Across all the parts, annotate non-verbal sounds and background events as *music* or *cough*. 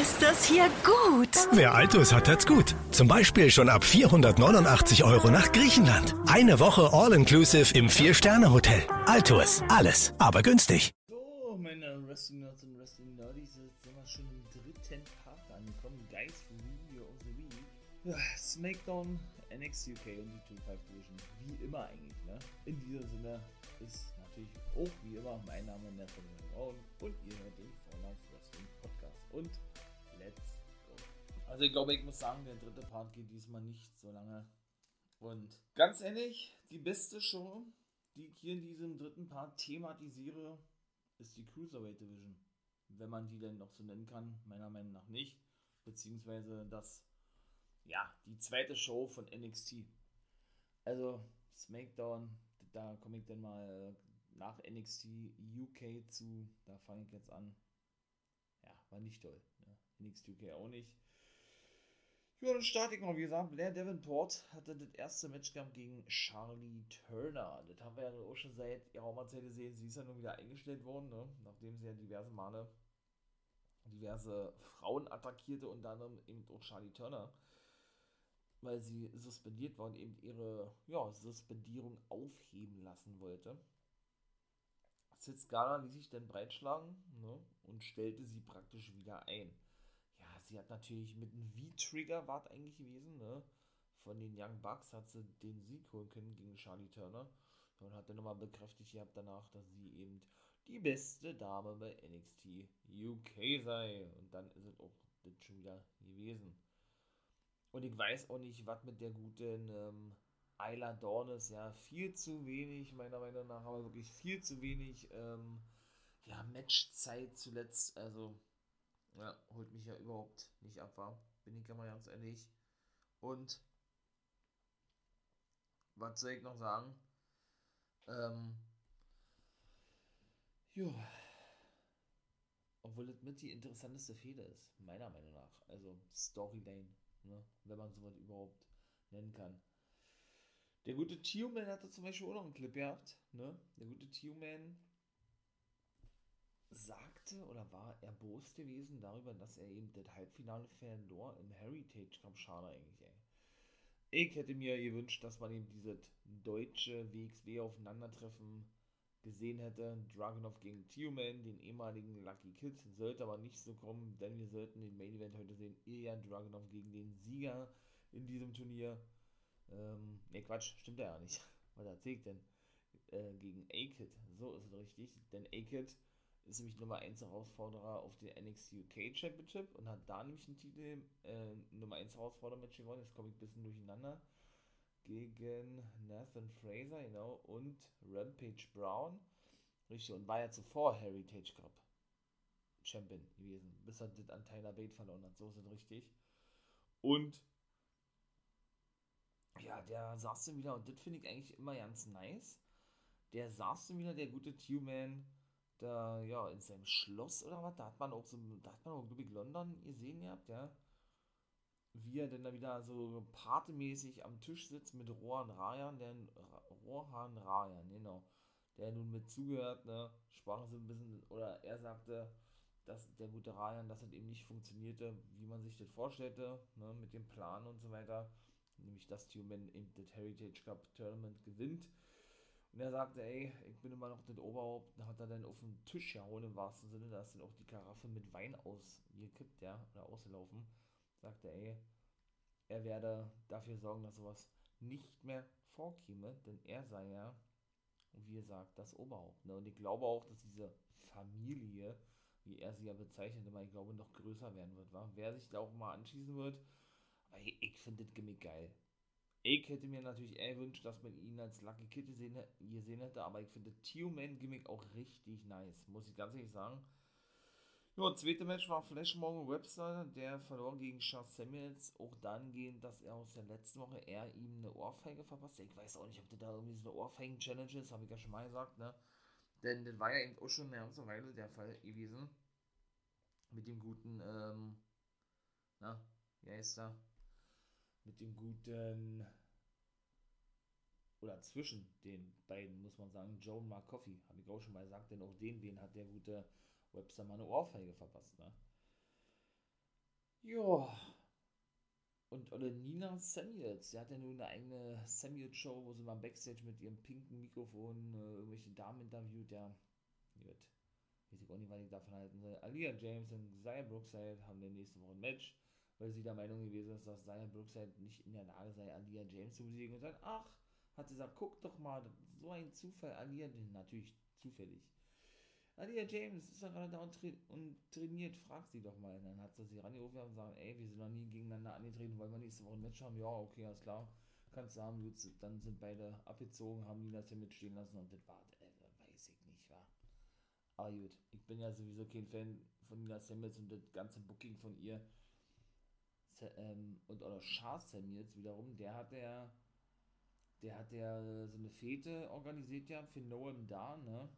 ist das hier gut. Wer Altus hat, hat's gut. Zum Beispiel schon ab 489 Euro nach Griechenland. Eine Woche All-Inclusive im Vier-Sterne-Hotel. Altus. Alles, aber günstig. So, meine Wrestling Nerds und Wrestling Nerdies, jetzt sind wir schon im dritten Part angekommen. Guys Video of the Week. Ja, SmackDown, NXT UK und die 2 Division. Wie immer eigentlich, ne? In diesem Sinne ist natürlich auch wie immer mein Name Nathan Brown und ihr hört den Podcast. Und let's go. Also ich glaube, ich muss sagen, der dritte Part geht diesmal nicht so lange. Und ganz ehrlich, die beste Show, die ich hier in diesem dritten Part thematisiere, ist die Cruiserweight Division. Wenn man die denn noch so nennen kann, meiner Meinung nach nicht. Beziehungsweise das, ja, die zweite Show von NXT. Also SmackDown, da komme ich dann mal nach NXT UK zu. Da fange ich jetzt an. Ja, war nicht toll. Ne? NXT UK auch nicht. Ja, dann starte ich mal. Wie gesagt, Blair Davenport hatte das erste Match gehabt gegen Charlie Turner. Das haben wir ja auch schon seit geraumer Zeit gesehen. Sie ist ja nun wieder eingestellt worden, ne? nachdem sie ja diverse Male diverse Frauen attackierte, unter anderem eben auch Charlie Turner, weil sie suspendiert war und eben ihre ja, Suspendierung aufheben lassen wollte. Sid Scala ließ sich dann breitschlagen ne, und stellte sie praktisch wieder ein. Ja, sie hat natürlich mit einem V-Trigger, war eigentlich gewesen, ne? Von den Young Bucks hat sie den Sieg holen können gegen Charlie Turner. Und hat dann nochmal bekräftigt gehabt danach, dass sie eben die beste Dame bei NXT UK sei. Und dann ist es auch das schon wieder gewesen. Und ich weiß auch nicht, was mit der guten ähm, Ayla ist. Ja, viel zu wenig, meiner Meinung nach, aber wirklich viel zu wenig ähm, ja, Matchzeit zuletzt. Also, ja, holt mich ja überhaupt nicht ab, war. Bin ich ja mal ganz ehrlich. Und was soll ich noch sagen? Ähm, ja. Obwohl das mit die interessanteste Fehde ist, meiner Meinung nach. Also Storyline, ne? wenn man sowas überhaupt nennen kann. Der gute Tio-Man hatte zum Beispiel auch noch einen Clip gehabt. Ne? Der gute Tio-Man sagte oder war erbost gewesen darüber, dass er eben das Halbfinale verlor im Heritage Cup. Schade eigentlich, ey. Ich hätte mir gewünscht, dass man eben dieses deutsche WXW Aufeinandertreffen gesehen hätte. Dragunov gegen Tio-Man, den ehemaligen Lucky Kid, sollte aber nicht so kommen, denn wir sollten den Main Event heute sehen. Ilya Dragunov gegen den Sieger in diesem Turnier. Ähm, ne, Quatsch, stimmt ja nicht. *laughs* Was erzählt ich denn? Äh, gegen A-Kid, so ist es richtig. Denn A-Kid ist nämlich Nummer 1 Herausforderer auf den NXT UK Championship und hat da nämlich einen Titel äh, Nummer 1 Herausforderer-Match gewonnen. Jetzt komme ich ein bisschen durcheinander. Gegen Nathan Fraser, genau, und Rampage Brown. Richtig, und war ja zuvor Heritage Cup Champion gewesen, bis er das an Tyler Bate verloren hat. So ist es richtig. Und ja, der saß dann wieder, und das finde ich eigentlich immer ganz nice. Der saß dann wieder, der gute Q-Man, da, ja, in seinem Schloss oder was, da hat man auch so, da hat man auch, glaube ich, London gesehen gehabt, ja. Wie er denn da wieder so partymäßig am Tisch sitzt mit Rohan Rayan, der Rohan Rayan, genau, der nun mit zugehört, ne, sprach so ein bisschen, oder er sagte, dass der gute Rayan, dass es eben nicht funktionierte, wie man sich das vorstellte, ne, mit dem Plan und so weiter nämlich dass Tuman in das Heritage Cup Tournament gewinnt. Und er sagte, ey, ich bin immer noch das Oberhaupt. Da hat er dann auf den Tisch gehauen im wahrsten Sinne. Da ist dann auch die Karaffe mit Wein ausgekippt, ja, oder ausgelaufen. Sagte, ey, er werde dafür sorgen, dass sowas nicht mehr vorkäme, denn er sei ja, wie er sagt, das Oberhaupt. Ne? Und ich glaube auch, dass diese Familie, wie er sie ja bezeichnet, immer, ich glaube, noch größer werden wird. Wa? Wer sich da auch mal anschließen wird, aber ich, ich finde das Gimmick geil. Ich hätte mir natürlich eher gewünscht, dass man ihn als Lucky Kid gesehen, gesehen hätte, aber ich finde Tio-Man-Gimmick auch richtig nice, muss ich ganz ehrlich sagen. Ja, zweite Match war Flash Morgan Webster, der verlor gegen Charles Samuels, auch dahingehend, dass er aus der letzten Woche er ihm eine Ohrfeige verpasst. Ich weiß auch nicht, ob das da irgendwie so eine Ohrfeigen-Challenge ist, habe ich ja schon mal gesagt, ne? Denn das war ja eben auch schon eine ganze Weile der Fall gewesen. Mit dem guten, ähm, na, wie heißt er? Mit dem guten oder zwischen den beiden, muss man sagen, Joan Marcoffey, habe ich auch schon mal gesagt, denn auch den, den hat der gute Webster mal eine Ohrfeige verpasst, ne? Ja. Und oder Nina Samuels, sie hat ja nur eine eigene Samuels-Show, wo sie mal Backstage mit ihrem pinken Mikrofon äh, irgendwelche Damen interviewt, ja. Gut. Weiß ich auch nicht, was ich davon halten soll. Alia James und Zaya Brookside haben dann nächste Woche ein Match, weil sie der Meinung gewesen ist, dass Zaya Brookside nicht in der Lage sei, Alia James zu besiegen. Und dann, ach, hat sie gesagt, guck doch mal, so ein Zufall, Alia, natürlich zufällig. Alia James ist ja gerade da und, tra und, trainiert, frag sie doch mal. Und dann hat sie sie rangerufen und gesagt, ey, wir sind noch nie gegeneinander angetreten, wollen wir nächste Woche ein Match haben? Ja, okay, alles klar. Kannst du haben, dann sind beide abgezogen, haben Nina hier mitstehen lassen und das war, äh, weiß ich nicht, war. Aber gut, ich bin ja sowieso kein Fan von Nina Samuels und das ganze Booking von ihr. Ähm, und oder Charles Samuels wiederum, der hat ja, der hat ja so eine Fete organisiert ja für Noam da, ne?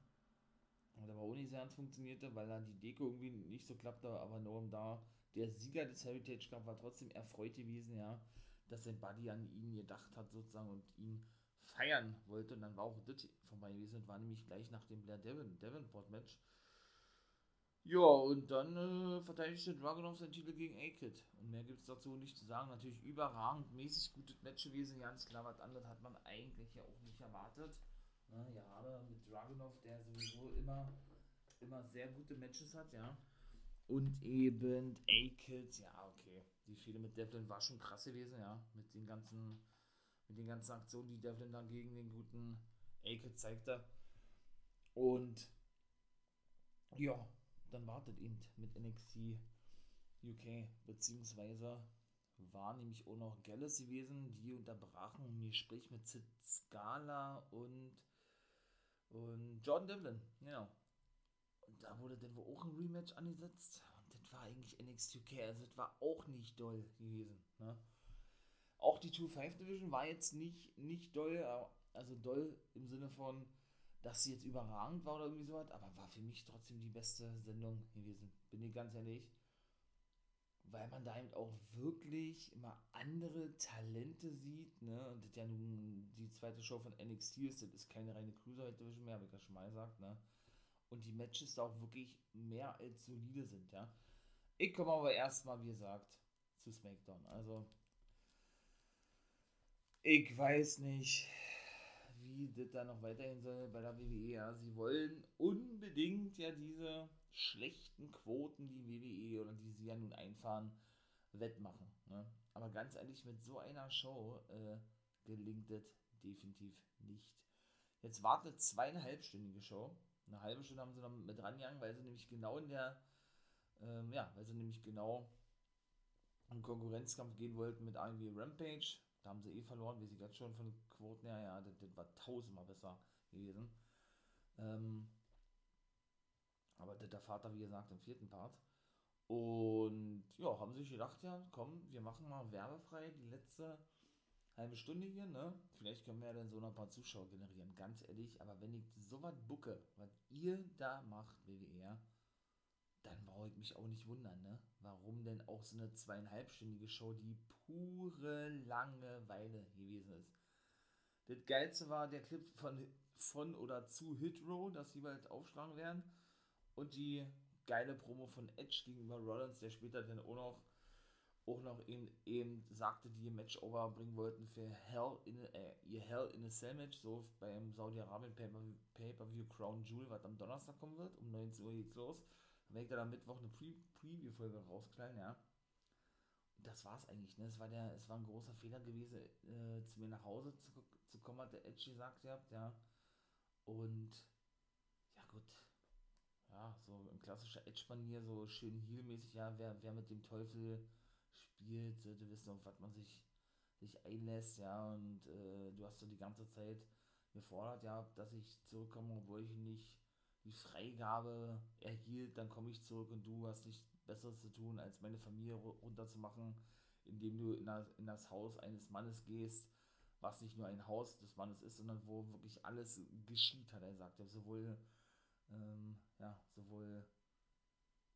Hat aber auch nicht sehr ganz funktionierte, weil dann die Deko irgendwie nicht so klappte, aber Noam da, der Sieger des Heritage Cup, war trotzdem erfreut gewesen, ja, dass sein Buddy an ihn gedacht hat sozusagen und ihn feiern wollte. Und dann war auch das vorbei gewesen und war nämlich gleich nach dem Blair Devon, Devonport Match. Ja, und dann äh, verteidigte Dragunov seinen Titel gegen A-Kid. Und mehr gibt es dazu nicht zu sagen. Natürlich überragend mäßig gutes Match gewesen. Ganz klar, was anderes hat man eigentlich ja auch nicht erwartet. Ne, ja, mit Dragunov, der sowieso immer, immer sehr gute Matches hat, ja. Und eben A-Kid, ja, okay. Die Fehde mit Devlin war schon krass gewesen, ja. Mit den ganzen, mit den ganzen Aktionen, die Devlin dann gegen den guten A-Kid zeigte. Und ja, dann wartet eben mit NXT UK, beziehungsweise war nämlich auch noch Gallus gewesen, die unterbrachen ein Gespräch mit Sid Scala und und John Devlin, genau. Und da wurde dann wohl auch ein Rematch angesetzt. Und das war eigentlich NXT UK, also das war auch nicht doll gewesen. Ne? Auch die 2-5 Division war jetzt nicht, nicht doll, also doll im Sinne von, dass sie jetzt überragend war oder irgendwie sowas, aber war für mich trotzdem die beste Sendung gewesen. Bin ich ganz ehrlich weil man da eben auch wirklich immer andere Talente sieht, ne? Und das ja nun die zweite Show von NXT ist, das ist keine reine Cruiserweight Division mehr, habe ich ja schon mal gesagt, ne? Und die Matches da auch wirklich mehr als solide sind, ja. Ich komme aber erstmal, wie gesagt, zu SmackDown. Also, ich weiß nicht, wie das da noch weiterhin soll bei der WWE. Ja, sie wollen unbedingt ja diese schlechten Quoten, die WWE oder die sie ja nun einfahren, wettmachen. Ne? Aber ganz ehrlich, mit so einer Show äh, gelingt es definitiv nicht. Jetzt wartet zweieinhalbstündige Show. Eine halbe Stunde haben sie noch mit rangegangen, weil sie nämlich genau in der, ähm, ja, weil sie nämlich genau im Konkurrenzkampf gehen wollten mit irgendwie Rampage. Da haben sie eh verloren, wie sie gerade schon von Quoten her, ja, das, das war tausendmal besser gewesen. Ähm, aber der Vater, wie gesagt, im vierten Part. Und ja, haben sich gedacht, ja, komm, wir machen mal werbefrei die letzte halbe Stunde hier, ne? Vielleicht können wir ja dann so noch ein paar Zuschauer generieren, ganz ehrlich. Aber wenn ich so was bucke, was ihr da macht, WWR, dann brauche ich mich auch nicht wundern, ne? Warum denn auch so eine zweieinhalbstündige Show, die pure Langeweile gewesen ist. Das Geilste war der Clip von, von oder zu Hit Row, dass sie bald aufschlagen werden. Und die geile Promo von Edge gegenüber Rollins, der später dann auch noch, auch noch eben, eben sagte, die Match over bringen wollten für Hell in äh, ihr Hell in a Cell Match, so beim Saudi-Arabien Pay-Per-View Crown Jewel, was am Donnerstag kommen wird, um 19 Uhr geht's los. Dann werde ich da am Mittwoch eine Pre Preview-Folge rausknallen, ja. Und das war's eigentlich, ne? Es war war ein großer Fehler gewesen, äh, zu mir nach Hause zu, zu kommen, hat der Edge gesagt, ja. Und ja gut, ja, so in klassischer Edge-Manier, so schön Heal-mäßig, ja, wer, wer mit dem Teufel spielt, sollte wissen, auf was man sich, sich einlässt, ja, und äh, du hast so die ganze Zeit mir fordert, ja, dass ich zurückkomme, obwohl ich nicht die Freigabe erhielt, dann komme ich zurück und du hast nichts Besseres zu tun, als meine Familie runterzumachen, indem du in das, in das Haus eines Mannes gehst, was nicht nur ein Haus des Mannes ist, sondern wo wirklich alles geschieht, hat er gesagt. Ja, sowohl ähm, ja, sowohl,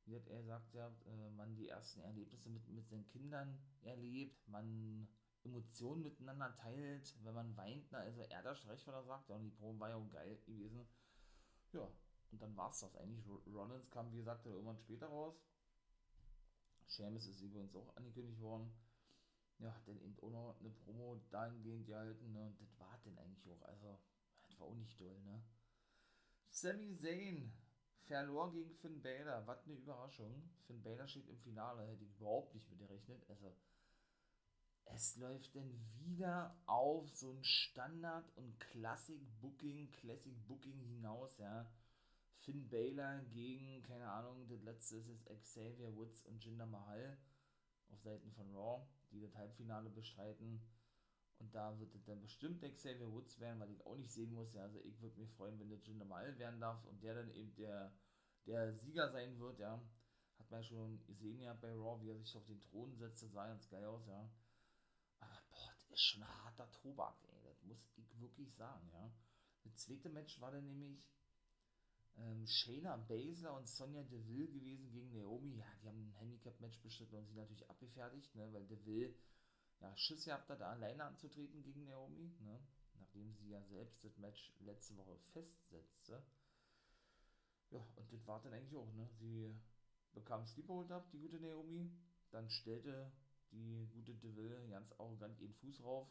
wie hat er sagt, ja, äh, man die ersten Erlebnisse mit, mit seinen Kindern erlebt, man Emotionen miteinander teilt, wenn man weint, na, also er das recht, was er sagt, und die Probe war ja auch geil gewesen. Ja, und dann war es das eigentlich. Rollins kam, wie gesagt, irgendwann später raus. Seamus ist übrigens auch angekündigt worden. Ja, dann eben auch noch eine Promo dahingehend gehalten, ne? Und das war denn eigentlich auch. Also, das war auch nicht toll, ne? Sami Zayn verlor gegen Finn Balor. Was eine Überraschung. Finn Balor steht im Finale, hätte ich überhaupt nicht mit gerechnet. Also, es läuft denn wieder auf so ein Standard- und Classic-Booking, Classic-Booking hinaus, ja. Finn Balor gegen, keine Ahnung, das letzte ist jetzt Xavier Woods und Jinder Mahal auf Seiten von Raw, die das Halbfinale bestreiten. Und da wird es dann bestimmt Xavier Woods werden, weil ich auch nicht sehen muss. Ja, also ich würde mich freuen, wenn der Jinder Mahal werden darf und der dann eben der, der Sieger sein wird, ja. Hat man ja schon gesehen ja bei Raw, wie er sich auf den Thron setzt, das sah ganz geil aus, ja. Aber boah, das ist schon ein harter Tobak, ey. Das muss ich wirklich sagen, ja. Das zweite Match war dann nämlich ähm, Shayna Baszler und Sonja Deville gewesen gegen Naomi. Ja, die haben ein Handicap-Match bestritten und sie natürlich abgefertigt, ne, weil Deville ja, Schiss gehabt hat, da alleine anzutreten gegen Naomi, ne, nachdem sie ja selbst das Match letzte Woche festsetzte. Ja, und das war dann eigentlich auch, ne, sie bekam Sleephold ab, die gute Naomi, dann stellte die gute Deville ganz arrogant ihren Fuß rauf,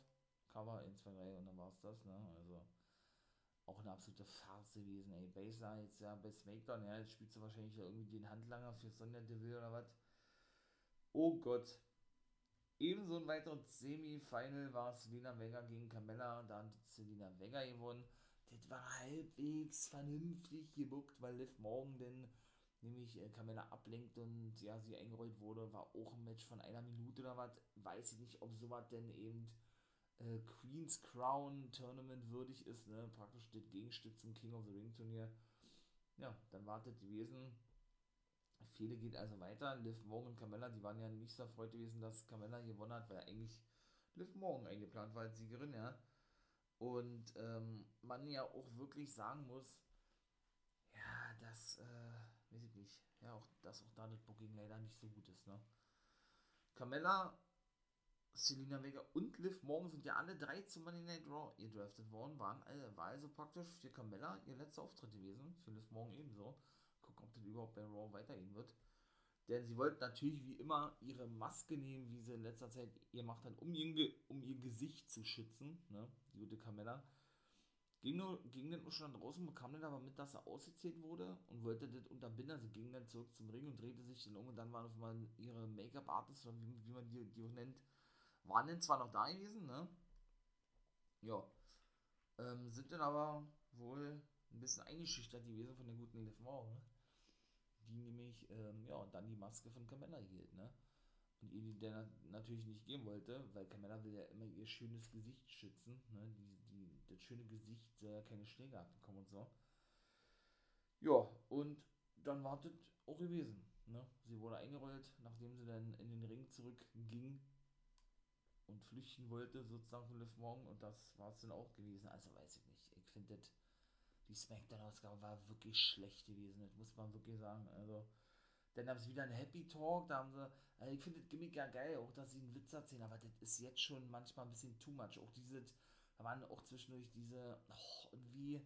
Cover 1, 2, 3 und dann war es das, ne, also auch eine absolute Farce gewesen, ey. Baser jetzt ja bei SmackDown, ja, jetzt spielt sie wahrscheinlich irgendwie den Handlanger für Sonja Deville oder was. Oh Gott. Ebenso ein weiteres Semi-Final war Selena Vega gegen Carmella. Da hat Selena Vega gewonnen. Das war halbwegs vernünftig gebuckt, weil Liv Morgan denn nämlich äh, ablenkt und ja, sie eingerollt wurde. War auch ein Match von einer Minute oder was. Weiß ich nicht, ob sowas denn eben äh, Queen's Crown Tournament würdig ist, ne? praktisch das Gegenstück zum King of the Ring Turnier. Ja, dann wartet gewesen. Fehde geht also weiter. Liv Morgan und Carmella, die waren ja nicht so erfreut gewesen, dass Carmella gewonnen hat, weil eigentlich Liv Morgan eingeplant war als Siegerin, ja. Und ähm, man ja auch wirklich sagen muss, ja, dass, äh, weiß ich nicht, ja, auch, dass auch da das Booking leider nicht so gut ist, ne. Carmella Selina Vega und Liv Morgan sind ja alle drei zum Money Night Raw gedraftet worden, waren, äh, war also praktisch für Carmella ihr letzter Auftritt gewesen, für Liv Morgan ebenso. Gucken, ob das überhaupt bei Raw weitergehen wird. Denn sie wollten natürlich wie immer ihre Maske nehmen, wie sie in letzter Zeit gemacht haben, um ihr, um ihr Gesicht zu schützen, ne, die gute Carmella. Ging, nur, ging dann schon draußen, bekam dann aber mit, dass er ausgezählt wurde und wollte das unterbinden. Sie ging dann zurück zum Ring und drehte sich dann um und dann waren auf einmal ihre Make-up-Artists, oder wie, wie man die, die auch nennt, waren dann zwar noch da gewesen, ne? Ja. Ähm, sind dann aber wohl ein bisschen eingeschüchtert gewesen von der guten Liv Morgan, ne? die nämlich, ähm, ja, dann die Maske von Carmella hielt, ne? Und ihr die dann natürlich nicht geben wollte, weil Carmella will ja immer ihr schönes Gesicht schützen, ne? Die, die, das schöne Gesicht soll ja keine Schläge abbekommen und so. Ja, und dann wartet auch gewesen, ne? Sie wurde eingerollt, nachdem sie dann in den Ring zurückging und flüchten wollte, sozusagen von Liv Morgan. Und das war es dann auch gewesen. Also weiß ich nicht. Ich finde, die Smackdown-Ausgabe war wirklich schlecht gewesen. Das muss man wirklich sagen. Also, dann haben sie wieder einen Happy Talk. Da haben sie, also ich finde das Gimmick ja geil, auch dass sie einen Witz erzählen. Aber das ist jetzt schon manchmal ein bisschen too much. Auch diese, da waren auch zwischendurch diese, oh, irgendwie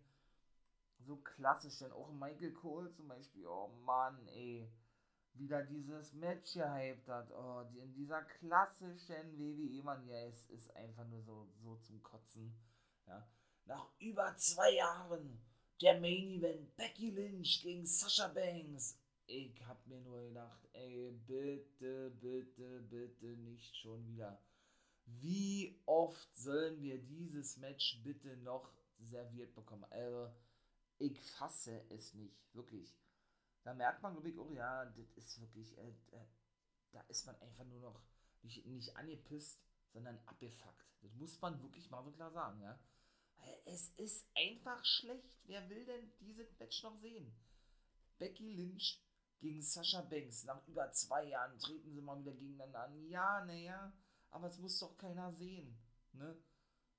so klassisch. Dann auch Michael Cole zum Beispiel. Oh Mann, ey wieder dieses Match gehypt hat. Oh, die, in dieser klassischen WWE-Manier ist, ist einfach nur so, so zum Kotzen. Ja. Nach über zwei Jahren der Main Event Becky Lynch gegen Sasha Banks. Ich hab mir nur gedacht, ey, bitte, bitte, bitte nicht schon wieder. Wie oft sollen wir dieses Match bitte noch serviert bekommen? Also, ich fasse es nicht, wirklich da merkt man, glaube ich, oh ja, das ist wirklich, äh, äh, da ist man einfach nur noch nicht, nicht angepisst, sondern abgefuckt. Das muss man wirklich mal so klar sagen, ja. Es ist einfach schlecht. Wer will denn diese Match noch sehen? Becky Lynch gegen Sasha Banks. Nach über zwei Jahren treten sie mal wieder gegeneinander an. Ja, naja, aber es muss doch keiner sehen. Ne?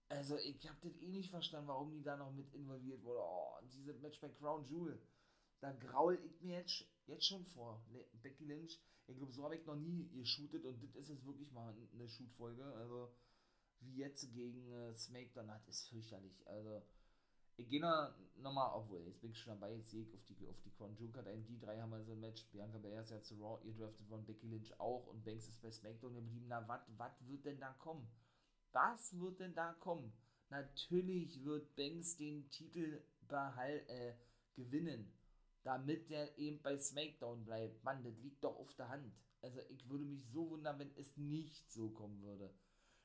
Also, ich habe das eh nicht verstanden, warum die da noch mit involviert wurde. Oh, dieses Match bei Crown Jewel da graul ich mir jetzt, jetzt schon vor. Becky Lynch, ich glaube, so habe ich noch nie geshootet und das ist jetzt wirklich mal eine Shootfolge. Also, wie jetzt gegen äh, SmackDown hat, ist fürchterlich. Also, Ich gehe noch, noch mal, obwohl, jetzt bin ich schon dabei, jetzt sehe ich auf die, auf die Crown Jewel ein, die drei haben also ein Match, Bianca Belair ist ja zu Raw, ihr draftet von Becky Lynch auch und Banks ist bei SmackDown geblieben, na, was wird denn da kommen? Was wird denn da kommen? Natürlich wird Banks den Titel behal äh, gewinnen, damit der eben bei SmackDown bleibt. Mann, das liegt doch auf der Hand. Also ich würde mich so wundern, wenn es nicht so kommen würde.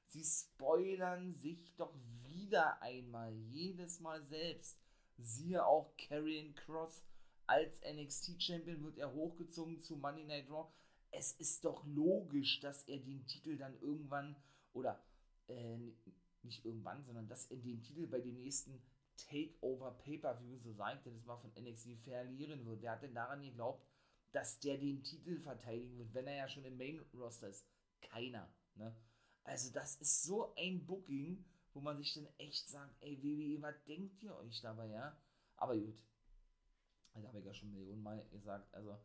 Sie spoilern sich doch wieder einmal, jedes Mal selbst. Siehe auch Karrion Cross. Als NXT-Champion wird er hochgezogen zu Money Night Raw. Es ist doch logisch, dass er den Titel dann irgendwann, oder äh, nicht irgendwann, sondern dass er den Titel bei dem nächsten Takeover Pay-Per-View, so sagt er das mal von NXT, verlieren wird. Wer hat denn daran geglaubt, dass der den Titel verteidigen wird, wenn er ja schon im Main-Roster ist? Keiner. Ne? Also das ist so ein Booking, wo man sich dann echt sagt, ey WWE, was denkt ihr euch dabei, ja? Aber gut, das habe ich ja schon Millionen Mal gesagt, also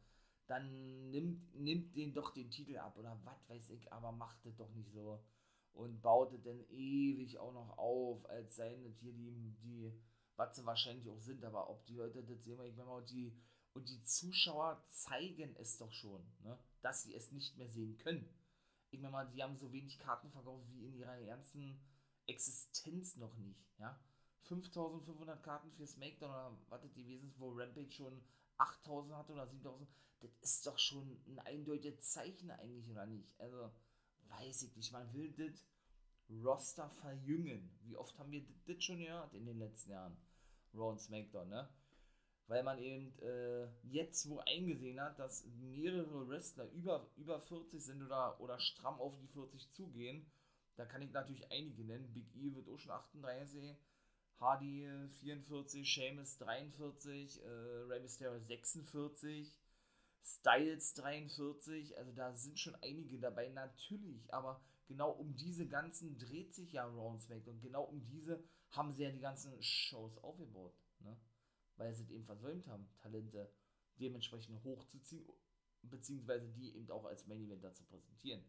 dann nimmt, nimmt den doch den Titel ab oder was weiß ich, aber macht es doch nicht so und baut es dann ewig auch noch auf, als seien das hier die, die was sie wahrscheinlich auch sind, aber ob die Leute das sehen, ich meine mal, die, und die Zuschauer zeigen es doch schon, ne, dass sie es nicht mehr sehen können ich meine mal, die haben so wenig Karten verkauft wie in ihrer ganzen Existenz noch nicht, ja. 5500 Karten für SmackDown oder was das gewesen ist, wo Rampage schon 8000 hatte oder 7000, das ist doch schon ein eindeutiges Zeichen eigentlich, oder nicht? Also, weiß ich nicht, man will das Roster verjüngen. Wie oft haben wir das schon gehört in den letzten Jahren? Raw und SmackDown, ne? weil man eben äh, jetzt wo eingesehen hat, dass mehrere Wrestler über, über 40 sind oder, oder stramm auf die 40 zugehen. Da kann ich natürlich einige nennen. Big E wird auch schon 38, Hardy 44, Sheamus 43, äh, Rey Mysterio 46, Styles 43. Also da sind schon einige dabei, natürlich. Aber genau um diese ganzen dreht sich ja Raw und Und genau um diese haben sie ja die ganzen Shows aufgebaut. Ne? weil sie eben versäumt haben, Talente dementsprechend hochzuziehen, beziehungsweise die eben auch als Main Eventer zu präsentieren.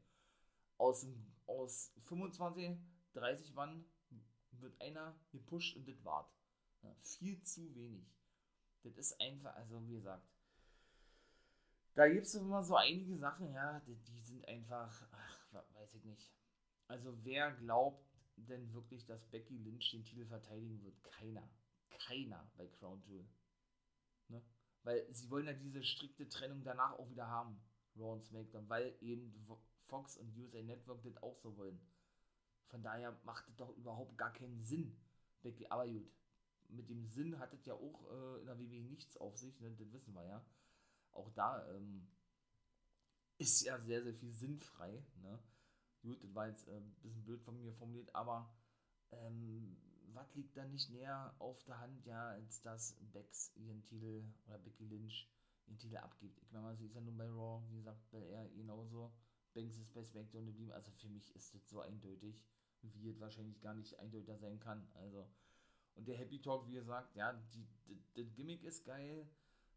Aus, aus 25, 30 Mann wird einer gepusht und das wart. Ja, viel zu wenig. Das ist einfach, also wie gesagt, da gibt es immer so einige Sachen, ja, die, die sind einfach, ach, weiß ich nicht. Also wer glaubt denn wirklich, dass Becky Lynch den Titel verteidigen wird? Keiner keiner bei Crown Jewel. Ne? Weil sie wollen ja diese strikte Trennung danach auch wieder haben, Raw und SmackDown, weil eben Fox und USA Network das auch so wollen. Von daher macht es doch überhaupt gar keinen Sinn. Aber gut, mit dem Sinn hat es ja auch äh, in der WWE nichts auf sich, ne? das wissen wir ja. Auch da ähm, ist ja sehr, sehr viel sinnfrei. Ne? Gut, das war jetzt äh, ein bisschen blöd von mir formuliert, aber ähm, was liegt da nicht näher auf der Hand, ja, als dass Bex ihren Titel oder Becky Lynch ihren Titel abgibt. Ich meine, sie ist ja nun bei Raw, wie gesagt, bei er genauso. Banks ist bei SmackDown geblieben. Also für mich ist das so eindeutig, wie es wahrscheinlich gar nicht eindeutiger sein kann. Also, und der Happy Talk, wie gesagt, ja, die, die, das Gimmick ist geil.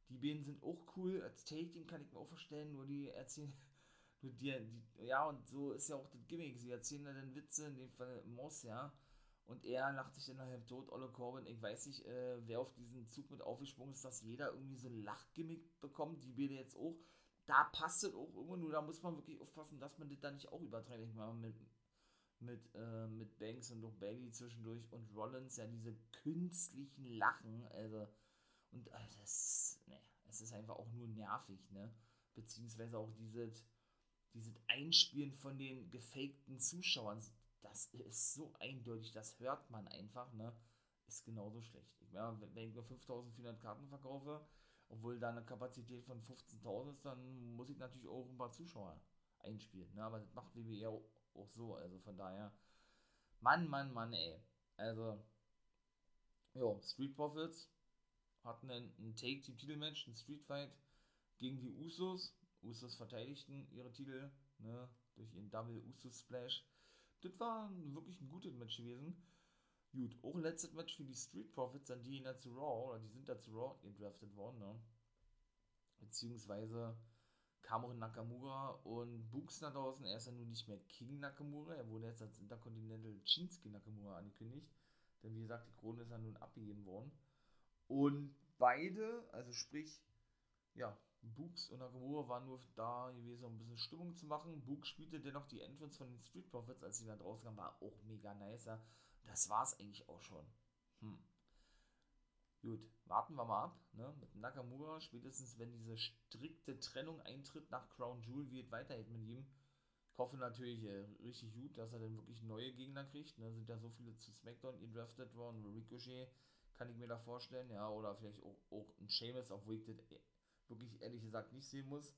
Die beiden sind auch cool. Als Take Team kann ich mir auch vorstellen, nur die erzählen. *laughs* Nur die, die, ja, und so ist ja auch das Gimmick. Sie erzählen dann Witze, in dem Fall Moss, ja und er lacht sich dann nachher tot, Olle Corbin. Ich weiß nicht, äh, wer auf diesen Zug mit aufgesprungen ist, dass jeder irgendwie so ein Lachgimmick bekommt. Die Bede jetzt auch. Da passt es auch irgendwo, nur da muss man wirklich aufpassen, dass man das da nicht auch übertreibt. Ich meine, mit, mit, äh, mit Banks und auch Bailey zwischendurch und Rollins, ja, diese künstlichen Lachen, also, und äh, das, es ist einfach auch nur nervig, ne? Beziehungsweise auch dieses, dieses Einspielen von den gefakten Zuschauern das ist so eindeutig, das hört man einfach, ne? Ist genauso schlecht. Ja, wenn ich nur 5400 Karten verkaufe, obwohl da eine Kapazität von 15.000 ist, dann muss ich natürlich auch ein paar Zuschauer einspielen. Ne? Aber das macht WWE auch, auch so. Also von daher, Mann, Mann, Mann, ey. Also, ja, Street Profits hatten ein, ein Take-Team-Titelmatch, ein Street Fight gegen die Usos. Usos verteidigten ihre Titel ne, durch ihren Double Usos Splash das war wirklich ein gutes Match gewesen. Gut, auch letztes Match für die Street Profits, an die dazu Raw, oder die sind dazu Raw gedraftet worden, ne? Beziehungsweise kam auch Nakamura und Books nach draußen. Er ist ja nun nicht mehr King Nakamura, er wurde jetzt als Intercontinental Shinsuke Nakamura angekündigt. Denn wie gesagt, die Krone ist ja nun abgegeben worden. Und beide, also sprich, ja, Books und Nakamura waren nur da gewesen, um ein bisschen Stimmung zu machen. Book spielte dennoch die Entrance von den Street Profits, als sie da draußen kamen, war auch mega nice. Das war es eigentlich auch schon. Hm. Gut, warten wir mal ab. Ne? Mit Nakamura, spätestens wenn diese strikte Trennung eintritt nach Crown Jewel, wie es weitergeht mit ihm. Ich hoffe natürlich äh, richtig gut, dass er dann wirklich neue Gegner kriegt. Ne? Sind ja so viele zu SmackDown gedraftet worden. Ricochet kann ich mir da vorstellen. Ja, oder vielleicht auch, auch ein Sheamus, obwohl ich das wirklich ehrlich gesagt nicht sehen muss.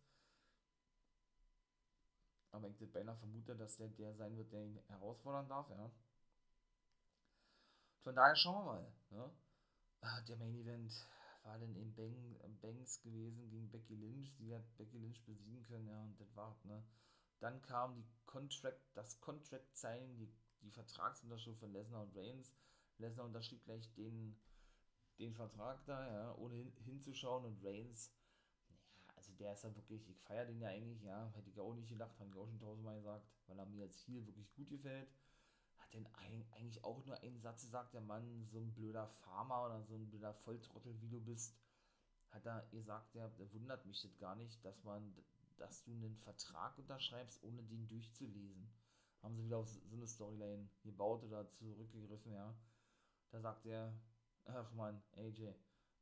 Aber ich das beinahe vermute, dass der der sein wird, der ihn herausfordern darf, ja. Von daher schauen wir mal. Ne? Ah, der Main Event war dann in Bang, Banks gewesen gegen Becky Lynch. Sie hat Becky Lynch besiegen können, ja, und das war's, ne. Dann kam die Contract, das Contract Signing, die, die Vertragsunterschrift von Lesnar und Reigns. Lesnar unterschrieb gleich den, den Vertrag da, ja, ohne hin, hinzuschauen und Reigns also der ist ja wirklich, ich feiere den ja eigentlich, ja, hätte ich auch nicht gedacht, habe ich auch schon tausendmal gesagt, weil er mir jetzt hier wirklich gut gefällt. Hat denn eigentlich auch nur einen Satz gesagt, der Mann, so ein blöder Farmer oder so ein blöder Volltrottel wie du bist, hat er gesagt, der, der wundert mich das gar nicht, dass man, dass du einen Vertrag unterschreibst, ohne den durchzulesen. Haben sie wieder auf so eine Storyline gebaut oder zurückgegriffen, ja. Da sagt er, ach man, AJ,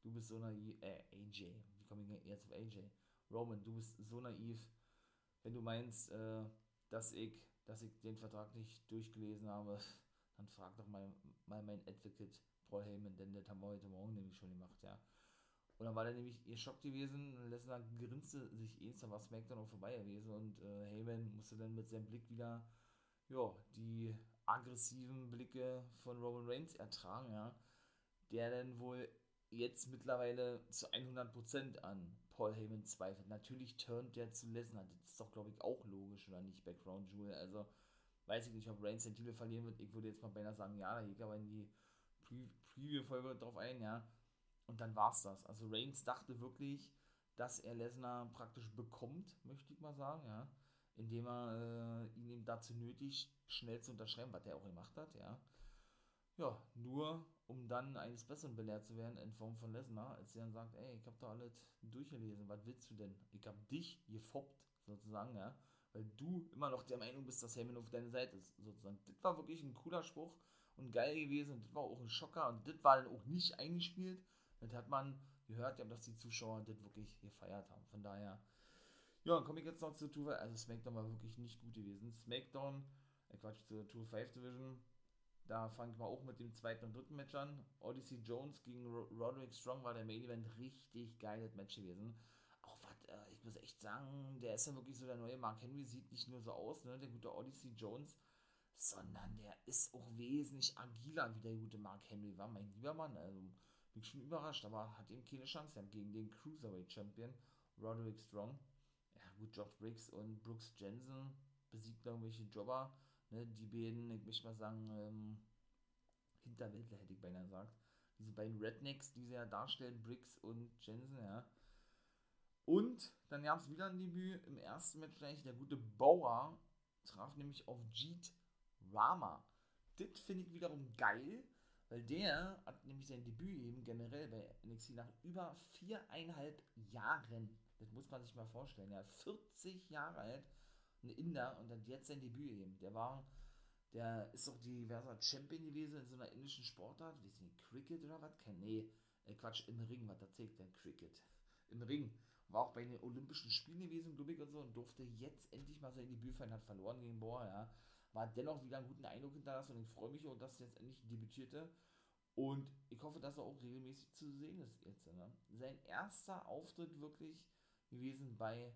du bist so naiv, äh, AJ, wie komme ich jetzt auf AJ? Roman, du bist so naiv, wenn du meinst, äh, dass ich, dass ich den Vertrag nicht durchgelesen habe, *laughs* dann frag doch mal, mal mein Advocate Paul Heyman, denn das haben wir heute Morgen nämlich schon gemacht, ja. Und dann war der nämlich ihr Schock gewesen, Lesnar grinste sich eh, dann war SmackDown auch vorbei gewesen und äh, Heyman musste dann mit seinem Blick wieder, ja, die aggressiven Blicke von Roman Reigns ertragen, ja, der dann wohl jetzt mittlerweile zu 100% an Paul Heyman zweifelt. Natürlich turnt der zu Lesnar. Das ist doch, glaube ich, auch logisch, oder nicht, Background Jewel. Also, weiß ich nicht, ob Reigns den Titel verlieren wird. Ich würde jetzt mal beinahe sagen, ja, da geht aber in die Pre Preview-Folge drauf ein, ja. Und dann war's das. Also, Reigns dachte wirklich, dass er Lesnar praktisch bekommt, möchte ich mal sagen, ja. Indem er äh, ihn dazu nötigt, schnell zu unterschreiben, was er auch gemacht hat, ja. Ja, nur um dann eines Besseren belehrt zu werden in Form von Lesnar, als er dann sagt, ey, ich hab da alles durchgelesen, was willst du denn? Ich hab dich gefoppt, sozusagen, ja, weil du immer noch der Meinung bist, dass Heyman auf deiner Seite ist, sozusagen. Das war wirklich ein cooler Spruch und geil gewesen und das war auch ein Schocker und das war dann auch nicht eingespielt. Das hat man gehört, dass die Zuschauer das wirklich gefeiert haben. Von daher, ja, dann komme ich jetzt noch zur Tour, also Smackdown war wirklich nicht gut gewesen. Smackdown, äh Quatsch, zur Tour 5 Division, da fangen wir auch mit dem zweiten und dritten Match an. Odyssey Jones gegen Roderick Strong war der Main Event richtig geiles Match gewesen. Auch was, äh, ich muss echt sagen, der ist ja wirklich so der neue Mark Henry, sieht nicht nur so aus, ne, der gute Odyssey Jones, sondern der ist auch wesentlich agiler, wie der gute Mark Henry war, mein lieber Mann. Also bin schon überrascht, aber hat ihm keine Chance gegen den Cruiserweight Champion Roderick Strong. Ja, gut, Josh Briggs und Brooks Jensen besiegt irgendwelche Jobber ne, die beiden, ich möchte mal sagen, ähm, Hinterwäldler hätte ich beinahe gesagt. Diese beiden Rednecks, die sie ja darstellen, Briggs und Jensen, ja. Und dann gab es wieder ein Debüt im ersten Match gleich. Der gute Bauer traf nämlich auf Jeet Rama. Das finde ich wiederum geil, weil der hat nämlich sein Debüt eben generell bei NXT nach über viereinhalb Jahren. Das muss man sich mal vorstellen. Ja, 40 Jahre alt ein Inder und hat jetzt sein Debüt eben. Der war, der ist doch diverser Champion gewesen in so einer indischen Sportart, wie ist denn, Cricket oder was? Kein, nee, äh, Quatsch, im Ring, was erzählt der Cricket? Im Ring. War auch bei den Olympischen Spielen gewesen, glaube ich, und so, und durfte jetzt endlich mal sein Debüt feiern, hat verloren gegen Bohr, ja. War dennoch wieder einen guten Eindruck hinterlassen und ich freue mich auch, dass er jetzt endlich debütierte. Und ich hoffe, dass er auch regelmäßig zu sehen ist jetzt. Ne? Sein erster Auftritt wirklich gewesen bei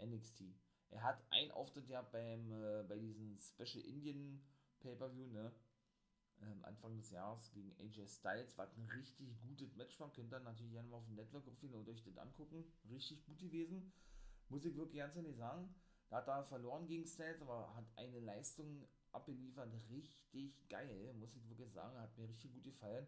NXT. Er hat einen Auftritt ja beim, äh, bei diesem Special Indian Pay-Per-View, ne? Ähm, Anfang des Jahres gegen AJ Styles. War ein richtig gutes Match von. Könnt ihr natürlich gerne mal auf dem Network aufgehen und euch das angucken. Richtig gut gewesen. Muss ich wirklich ganz ehrlich sagen. Da hat er verloren gegen Styles, aber hat eine Leistung abgeliefert. Richtig geil, muss ich wirklich sagen. Hat mir richtig gut gefallen.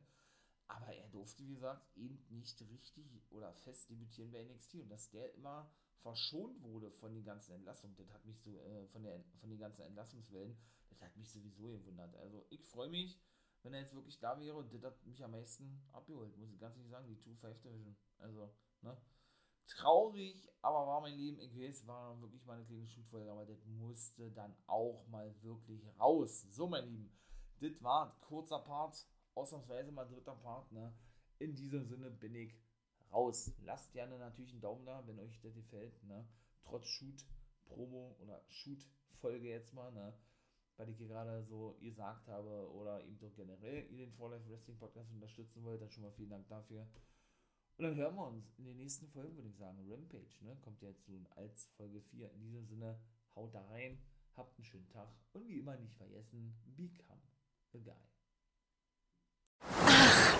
Aber er durfte, wie gesagt, eben nicht richtig oder fest debütieren bei NXT. Und dass der immer verschont wurde von den ganzen Entlassungen, das hat mich so, äh, von, der, von den ganzen Entlassungswellen, das hat mich sowieso gewundert. Also ich freue mich, wenn er jetzt wirklich da wäre und das hat mich am meisten abgeholt, muss ich ganz ehrlich sagen, die 2-5 Division. Also, ne? Traurig, aber war mein Leben, ich weiß, war wirklich mal eine kleine Shootfolge, aber das musste dann auch mal wirklich raus. So, mein Lieben, das war ein kurzer Part, ausnahmsweise mal dritter Part, ne? In diesem Sinne bin ich raus. Lasst gerne natürlich einen Daumen da, wenn euch das gefällt, ne? Trotz Shoot-Promo oder Shoot-Folge jetzt mal, ne? weil ich gerade so gesagt habe oder eben doch generell ihr den For Life Wrestling Podcast unterstützen wollt, dann schon mal vielen Dank dafür. Und dann hören wir uns in den nächsten Folgen, würde ich sagen. Rampage, ne? Kommt ja jetzt nun als Folge 4. In diesem Sinne, haut da rein, habt einen schönen Tag und wie immer nicht vergessen, become a guy.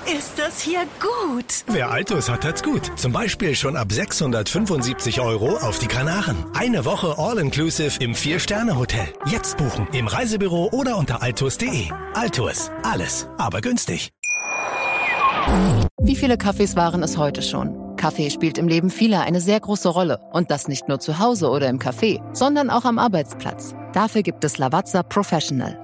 Ist das hier gut? Wer Altus hat, hat's gut. Zum Beispiel schon ab 675 Euro auf die Kanaren. Eine Woche All-Inclusive im Vier-Sterne-Hotel. Jetzt buchen im Reisebüro oder unter altus.de. Altus, alles, aber günstig. Wie viele Kaffees waren es heute schon? Kaffee spielt im Leben vieler eine sehr große Rolle. Und das nicht nur zu Hause oder im Café, sondern auch am Arbeitsplatz. Dafür gibt es Lavazza Professional.